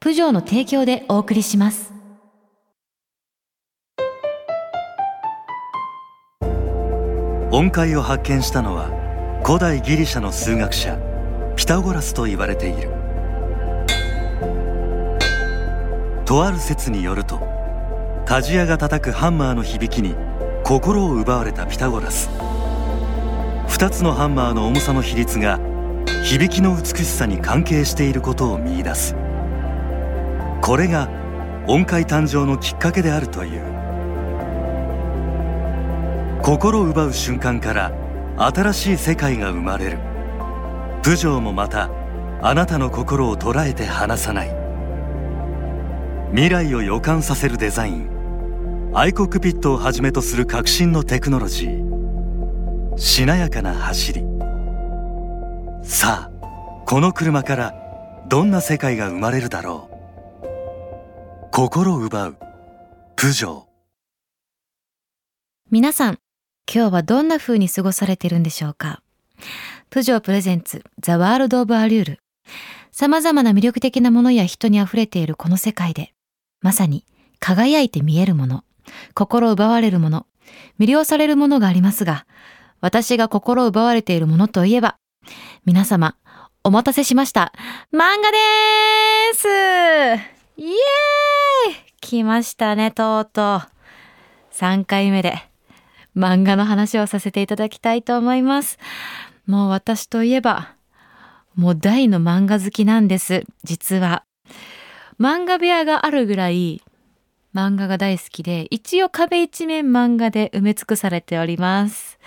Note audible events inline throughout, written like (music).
プジョーの提供でお送りします。音階を発見したのは古代ギリシャの数学者ピタゴラスと言われている。とある説によると鍛冶屋が叩くハンマーの響きに心を奪われたピタゴラス。2つのハンマーの重さの比率が響きの美しさに関係していることを見出す。これが音階誕生のきっかけであるという。心奪う瞬間から新しい世界が生まれる。プジョーもまたあなたの心を捉えて離さない。未来を予感させるデザイン。アイコックピットをはじめとする革新のテクノロジー。しなやかな走り。さあこの車からどんな世界が生まれるだろう。心奪う。プジョー皆さん、今日はどんな風に過ごされてるんでしょうか？プジョープレゼンツザ・ワールド・オブ・アリュール。様々な魅力的なものや人に溢れているこの世界で、まさに輝いて見えるもの、心奪われるもの、魅了されるものがありますが、私が心奪われているものといえば、皆様、お待たせしました。漫画でーす！イエーイ！来ましたね、とうとう。3回目で漫画の話をさせていただきたいと思います。もう私といえば、もう大の漫画好きなんです、実は。漫画部屋があるぐらい漫画が大好きで、一応壁一面漫画で埋め尽くされております。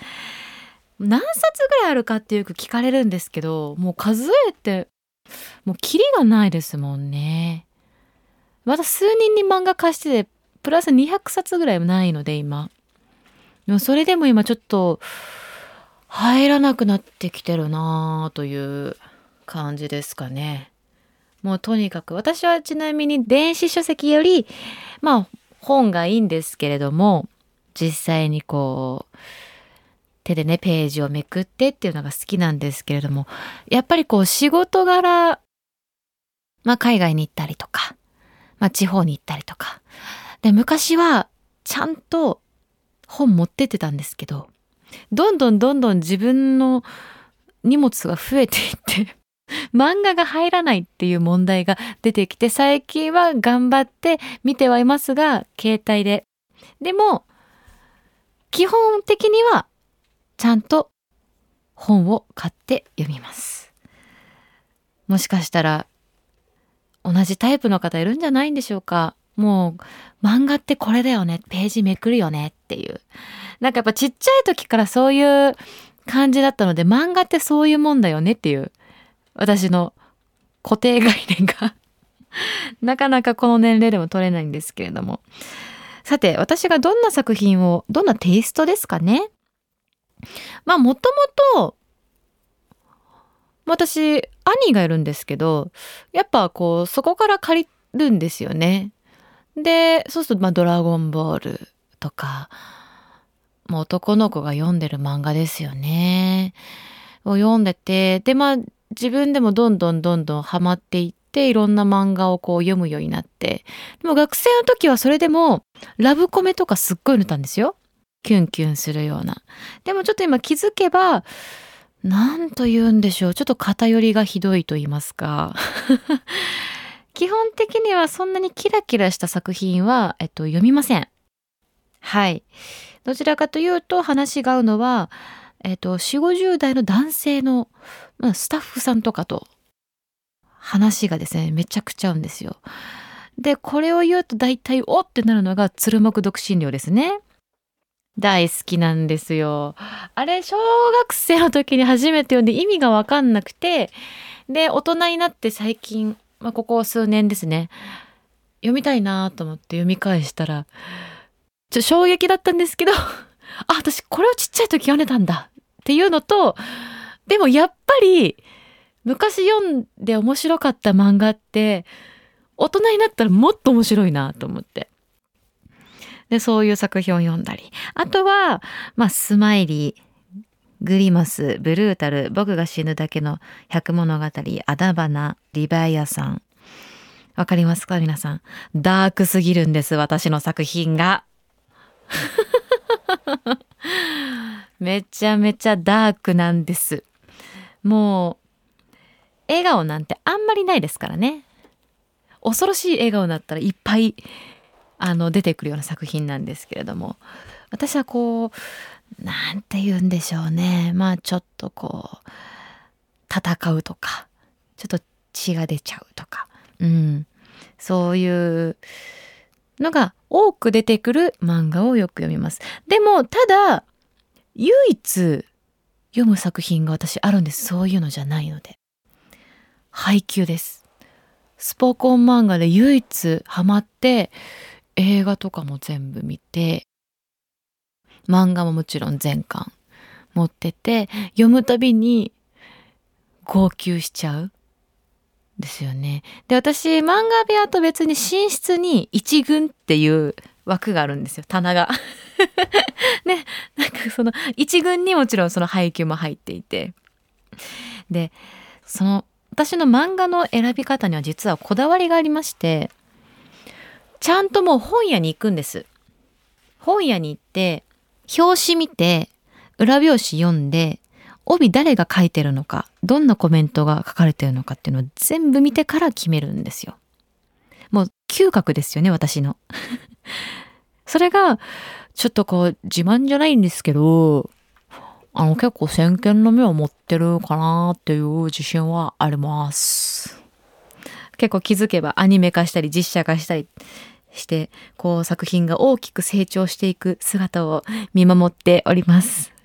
何冊ぐらいあるかってよく聞かれるんですけど、もう数えて、もうキリがないですもんね。また数人に漫画貸してて、プラス200冊ぐらいもないので今。でもそれでも今ちょっと入らなくなってきてるなあという感じですかね。もうとにかく私はちなみに電子書籍よりまあ本がいいんですけれども実際にこう手でねページをめくってっていうのが好きなんですけれどもやっぱりこう仕事柄まあ海外に行ったりとかまあ地方に行ったりとか。で昔はちゃんと本持ってってたんですけどどんどんどんどん自分の荷物が増えていって (laughs) 漫画が入らないっていう問題が出てきて最近は頑張って見てはいますが携帯で。でも基本的にはちゃんと本を買って読みます。もしかしたら同じタイプの方いるんじゃないんでしょうか。もう漫画ってこれだよね。ページめくるよねっていう。なんかやっぱちっちゃい時からそういう感じだったので漫画ってそういうもんだよねっていう。私の固定概念が。(laughs) なかなかこの年齢でも取れないんですけれども。さて私がどんな作品をどんなテイストですかね。まあもともと私兄がいるんですけどやっぱこうそこから借りるんですよね。でそうすると、まあ「ドラゴンボール」とかもう男の子が読んでる漫画ですよね。を読んでてでまあ自分でもどんどんどんどんハマっていっていろんな漫画をこう読むようになってでも学生の時はそれでもラブコメとかすっごい読んでたんですよ。キュンキュンするような。でもちょっと今気づけば何と言うんでしょうちょっと偏りがひどいと言いますか (laughs) 基本的にはそんなにキラキラした作品は、えっと、読みません。はい。どちらかというと話が合うのは、えっと、4、50代の男性の、ま、スタッフさんとかと話がですね、めちゃくちゃ合うんですよ。で、これを言うと大体おってなるのが鶴木独身寮ですね。大好きなんですよ。あれ、小学生の時に初めて読んで意味がわかんなくて、で、大人になって最近、まあ、ここ数年ですね、読みたいなと思って読み返したら、ちょ、衝撃だったんですけど、(laughs) あ、私これをちっちゃい時読んでたんだっていうのと、でもやっぱり、昔読んで面白かった漫画って、大人になったらもっと面白いなと思って。で、そういう作品を読んだり。あとは、まあ、スマイリー、グリマス、ブルータル、僕が死ぬだけの百物語、アダバナ、リバイアさん。わかりますか？皆さん。ダークすぎるんです、私の作品が。(laughs) めちゃめちゃダークなんです。もう、笑顔なんてあんまりないですからね。恐ろしい笑顔だったらいっぱいあの出てくるような作品なんですけれども。私はこうなんて言うんでしょうね。まあちょっとこう戦うとかちょっと血が出ちゃうとか、うん、そういうのが多く出てくる漫画をよく読みます。でもただ唯一読む作品が私あるんです。そういうのじゃないので。配給です。スポコン漫画で唯一ハマって映画とかも全部見て漫画ももちろん全巻持ってて読むたびに号泣しちゃうですよね。で私漫画部屋と別に寝室に一軍っていう枠があるんですよ棚が。(laughs) ねなんかその一軍にもちろんその配給も入っていてでその私の漫画の選び方には実はこだわりがありましてちゃんともう本屋に行くんです。本屋に行って、表紙見て、裏表紙読んで、帯誰が書いてるのか、どんなコメントが書かれてるのかっていうのを全部見てから決めるんですよ。もう嗅覚ですよね、私の。(laughs) それが、ちょっとこう、自慢じゃないんですけど、あの、結構先見の目を持ってるかなっていう自信はあります。結構気づけばアニメ化したり実写化したりしてこう作品が大きく成長していく姿を見守っております。(laughs)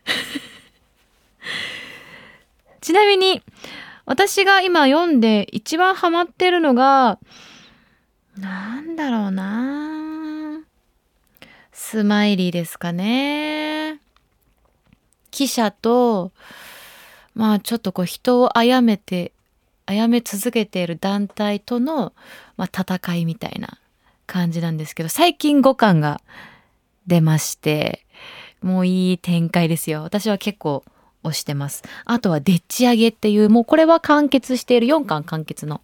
ちなみに私が今読んで一番ハマってるのがなんだろうな。スマイリーですかね。記者とまあちょっとこう人を殺めて殺め続けている団体との、まあ、戦いみたいな。感じなんですけど、最近5巻が出まして、もういい展開ですよ。私は結構推してます。あとは、でっち上げっていう、もうこれは完結している4巻完結の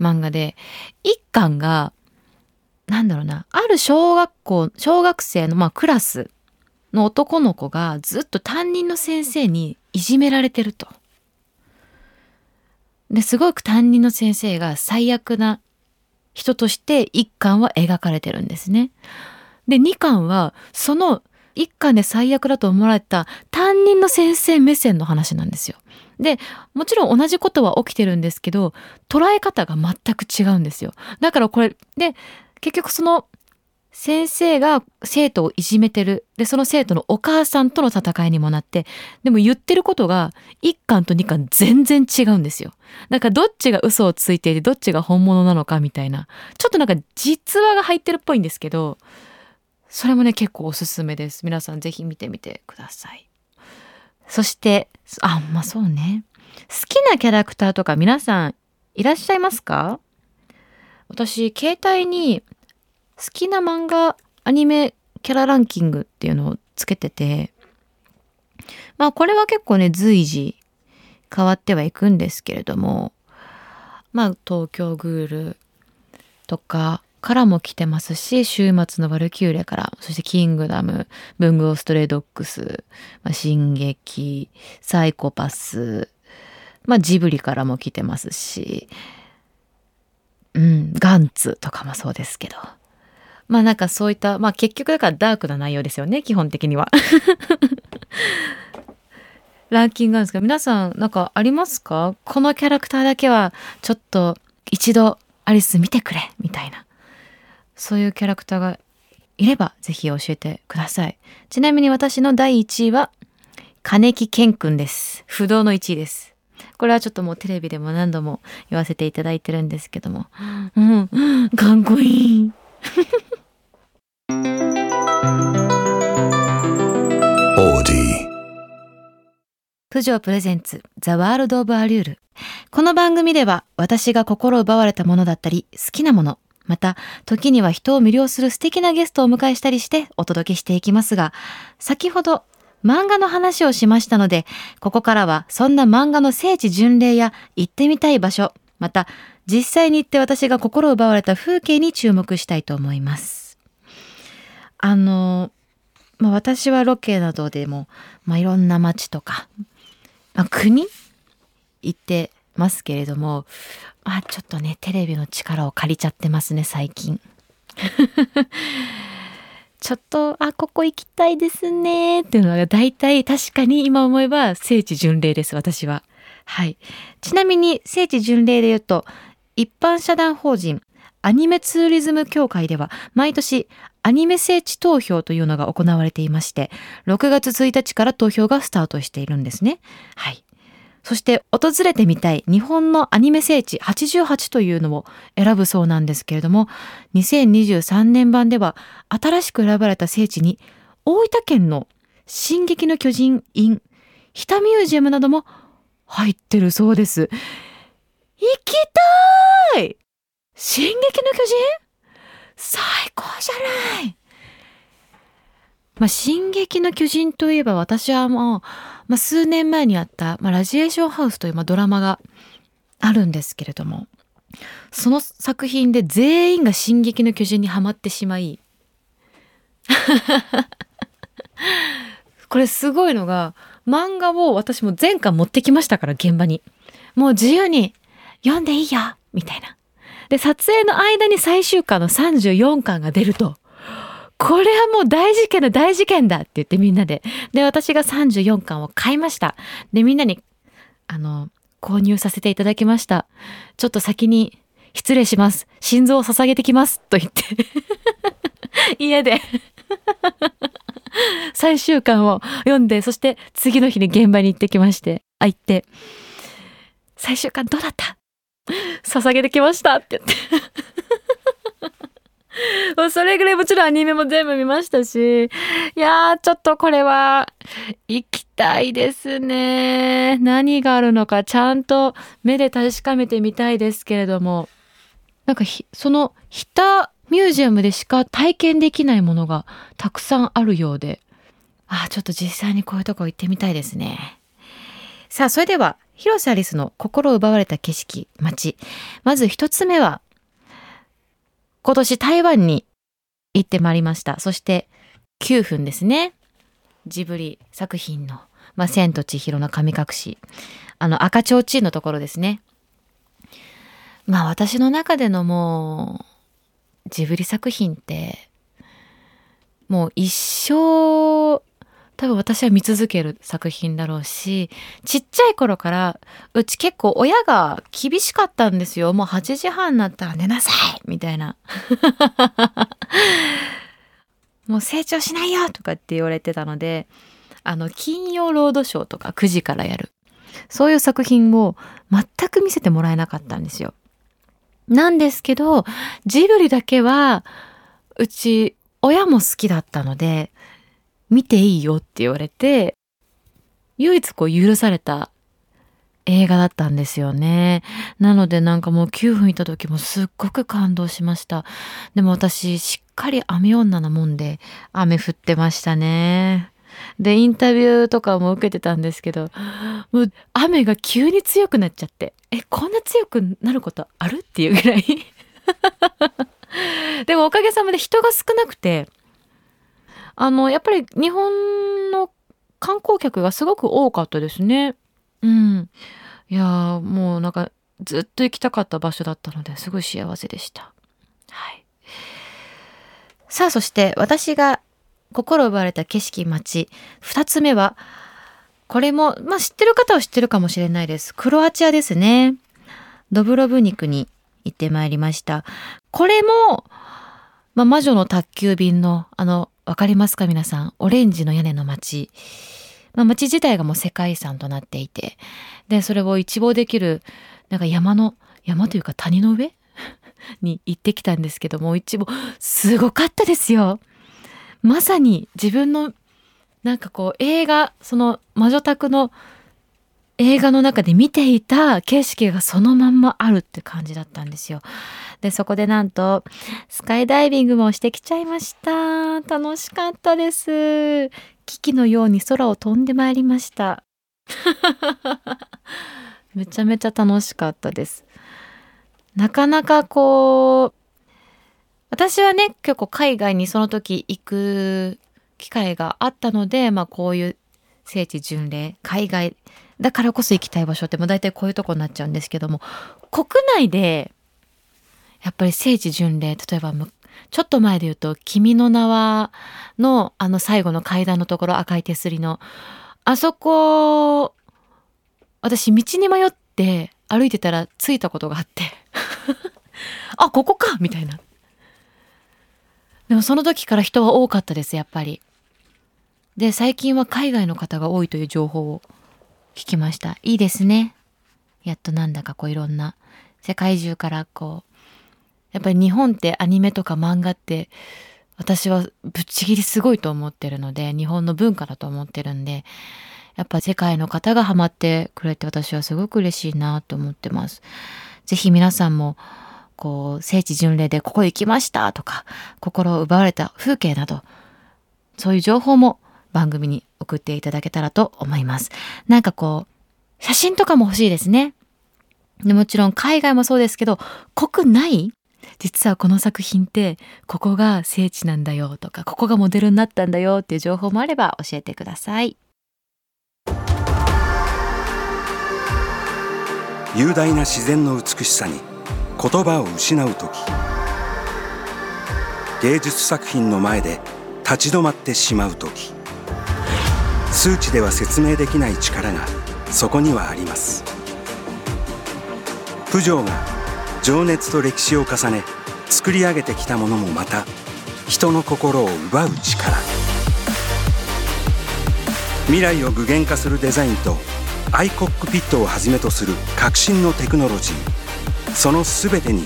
漫画で、1巻が、なんだろうな、ある小学校、小学生のまあクラスの男の子がずっと担任の先生にいじめられてると。ですごく担任の先生が最悪な人として1巻は描かれてるんですね。で、2巻はその1巻で最悪だと思われた担任の先生目線の話なんですよ。で、もちろん同じことは起きてるんですけど、捉え方が全く違うんですよ。だからこれ、で、結局その先生が生徒をいじめてる。で、その生徒のお母さんとの戦いにもなって、でも言ってることが1巻と2巻全然違うんですよ。だかどっちが嘘をついていてどっちが本物なのかみたいな。ちょっとなんか実話が入ってるっぽいんですけど、それもね結構おすすめです。皆さんぜひ見てみてください。そして、あん、まあそうね。好きなキャラクターとか皆さんいらっしゃいますか？私、携帯に好きな漫画アニメキャラランキングっていうのをつけててまあこれは結構ね随時変わってはいくんですけれどもまあ東京グールとかからも来てますし週末のバルキューレからそしてキングダム文豪ストレイドックス、まあ、進撃サイコパスまあジブリからも来てますしうんガンツとかもそうですけど。まあなんかそういった、まあ結局だからダークな内容ですよね、基本的には。(laughs) ランキングなんですけど、皆さんなんかありますか？このキャラクターだけはちょっと一度アリス見てくれみたいな。そういうキャラクターがいればぜひ教えてください。ちなみに私の第1位は金木健くんです。不動の1位です。これはちょっともうテレビでも何度も言わせていただいてるんですけども。うん、かっこいい。プジョープレゼンツザワールドオブアリュール。この番組では私が心奪われたものだったり好きなもの、また時には人を魅了する素敵なゲストをお迎えしたりしてお届けしていきますが、先ほど漫画の話をしましたので、ここからはそんな漫画の聖地巡礼や行ってみたい場所、また実際に行って私が心奪われた風景に注目したいと思います。あの、まあ、私はロケなどでも、まあ、いろんな街とか、まあ、国行ってますけれども、まあ、ちょっとね、テレビの力を借りちゃってますね、最近。(laughs) ちょっと、あ、ここ行きたいですねっていうのが大体確かに今思えば聖地巡礼です、私は。はい。ちなみに聖地巡礼で言うと、一般社団法人アニメツーリズム協会では毎年アニメ聖地投票というのが行われていまして、6月1日から投票がスタートしているんですね。はい。そして訪れてみたい日本のアニメ聖地88というのを選ぶそうなんですけれども、2023年版では新しく選ばれた聖地に大分県の進撃の巨人 in 日田ミュージアムなども入ってるそうです。行きたい進撃の巨人？最高じゃないまあ、進撃の巨人といえば私はもう、まあ、数年前にあった、まあ、ラジエーションハウスという、まあ、ドラマがあるんですけれども、その作品で全員が進撃の巨人にはまってしまい、(laughs) これすごいのが、漫画を私も全巻持ってきましたから、現場に。もう自由に読んでいいよみたいな。で、撮影の間に最終巻の34巻が出ると、これはもう大事件だ大事件だって言ってみんなで。で、私が34巻を買いました。で、みんなに、あの、購入させていただきました。ちょっと先に失礼します。心臓を捧げてきます。と言って (laughs) 家で (laughs) 最終巻を読んで、そして次の日に現場に行ってきまして、あ、行って、最終巻どうだった？捧げてきましたって言って (laughs) もうそれぐらいもちろんアニメも全部見ましたし、いやー、ちょっとこれは、行きたいですね。何があるのか、ちゃんと目で確かめてみたいですけれども、なんかその、ヒタミュージアムでしか体験できないものがたくさんあるようで、ああ、ちょっと実際にこういうとこ行ってみたいですね。さあ、それでは、広瀬アリスの心奪われた景色、街。まず一つ目は、今年台湾に行ってまいりました。そして9分ですね。ジブリ作品の、まあ、千と千尋の神隠し。あの赤ちょうちんのところですね。まあ私の中でのもうジブリ作品ってもう一生多分私は見続ける作品だろうし、ちっちゃい頃から、うち結構親が厳しかったんですよ。もう8時半になったら寝なさいみたいな。(laughs) もう成長しないよとかって言われてたので、あの、金曜ロードショーとか9時からやる。そういう作品を全く見せてもらえなかったんですよ。なんですけど、ジブリだけは、うち親も好きだったので、見ていいよって言われて、唯一こう許された映画だったんですよね。なのでなんかもう9分いた時もすっごく感動しました。でも私しっかり雨女なもんで雨降ってましたね。で、インタビューとかも受けてたんですけど、もう雨が急に強くなっちゃって、え、こんな強くなることある？っていうぐらい (laughs) でもおかげさまで人が少なくて、あの、やっぱり日本の観光客がすごく多かったですね。うん。いやもうなんかずっと行きたかった場所だったのですごい幸せでした。はい。さあそして私が心奪われた景色街2つ目はこれもまあ知ってる方は知ってるかもしれないですクロアチアですねドブロブニクに行ってまいりましたこれも、まあ、魔女の宅急便のあのわかりますか皆さん？オレンジの屋根の街。まあ、街自体がもう世界遺産となっていて。でそれを一望できるなんか山の山というか谷の上？(laughs) に行ってきたんですけども一望。すごかったですよ。まさに自分のなんかこう映画その魔女宅の映画の中で見ていた景色がそのまんまあるって感じだったんですよ。でそこでなんとスカイダイビングもしてきちゃいました。楽しかったです。危機のように空を飛んでまいりました。(laughs) めちゃめちゃ楽しかったです。なかなかこう私はね結構海外にその時行く機会があったので、まあ、こういう聖地巡礼海外だからこそ行きたい場所ってもう大体こういうとこになっちゃうんですけども国内でやっぱり聖地巡礼例えばちょっと前で言うと「君の名は」のあの最後の階段のところ赤い手すりのあそこ私道に迷って歩いてたら着いたことがあって (laughs) あここかみたいな。でもその時から人は多かったですやっぱり。で最近は海外の方が多いという情報を聞きました。いいですね。やっとなんだかこういろんな世界中からこうやっぱり日本ってアニメとか漫画って私はぶっちぎりすごいと思ってるので日本の文化だと思ってるんでやっぱ世界の方がハマってくれて私はすごく嬉しいなと思ってます。ぜひ皆さんもこう聖地巡礼でここ行きましたとか心を奪われた風景などそういう情報も番組に送っていただけたらと思います。なんかこう写真とかも欲しいですね。でもちろん海外もそうですけど国内実はこの作品ってここが聖地なんだよとかここがモデルになったんだよっていう情報もあれば教えてください。雄大な自然の美しさに言葉を失う時芸術作品の前で立ち止まってしまう時数値では説明できない力がそこにはありますプジョーが情熱と歴史を重ね作り上げてきたものもまた人の心を奪う力。未来を具現化するデザインとアイコックピットをはじめとする革新のテクノロジー。その全てに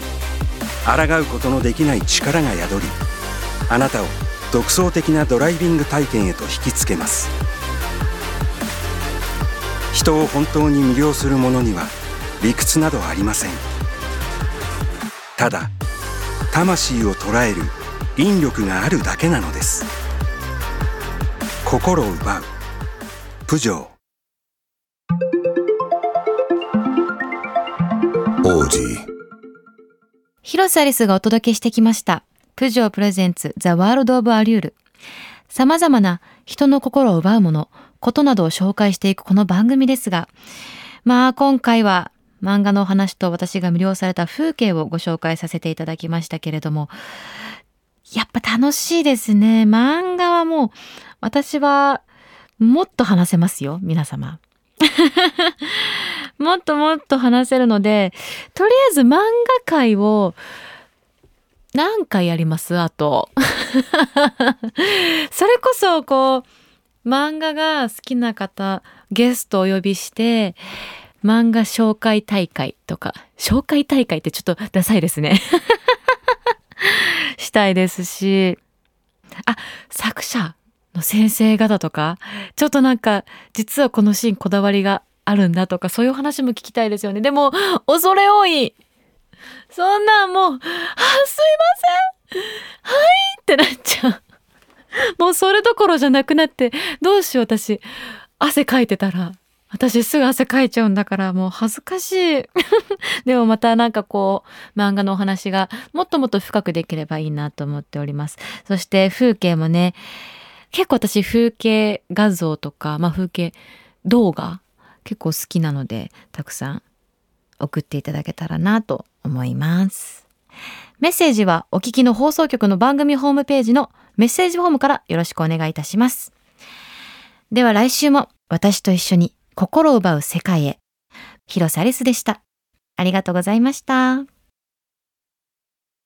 抗うことのできない力が宿りあなたを独創的なドライビング体験へと引きつけます。人を本当に魅了するものには理屈などありません。ただ魂を捉える引力があるだけなのです。心を奪う。プジョー。王子。広瀬アリスがお届けしてきました。プジョープレゼンツザワールドオブアリュール。様々な人の心を奪うものことなどを紹介していくこの番組ですがまあ今回は漫画の話と私が魅了された風景をご紹介させていただきましたけれどもやっぱ楽しいですね。漫画はもう私はもっと話せますよ。皆様。(laughs) もっともっと話せるのでとりあえず漫画界を何回やります？あと。(laughs) それこそこう漫画が好きな方ゲストをお呼びして漫画紹介大会とか紹介大会ってちょっとダサいですね。(laughs) したいですし。あ作者の先生方とかちょっとなんか実はこのシーンこだわりがあるんだとかそういう話も聞きたいですよね。でも恐れ多い。そんなんもう「あすいません。はい」ってなっちゃう。もうそれどころじゃなくなってどうしよう私。汗かいてたら。私すぐ汗かいちゃうんだからもう恥ずかしい (laughs) でもまたなんかこう漫画のお話がもっともっと深くできればいいなと思っておりますそして風景もね結構私風景画像とか、まあ、風景動画結構好きなのでたくさん送っていただけたらなと思います。メッセージはお聞きの放送局の番組ホームページのメッセージフォームからよろしくお願いいたします。では来週も私と一緒に心を奪う世界へ。広瀬アリスでした。ありがとうございました。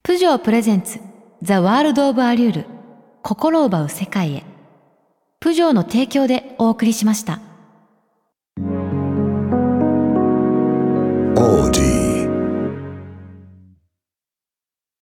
プジョープレゼンツザワールドオブアリュール心を奪う世界へ。プジョーの提供でお送りしました。Audi.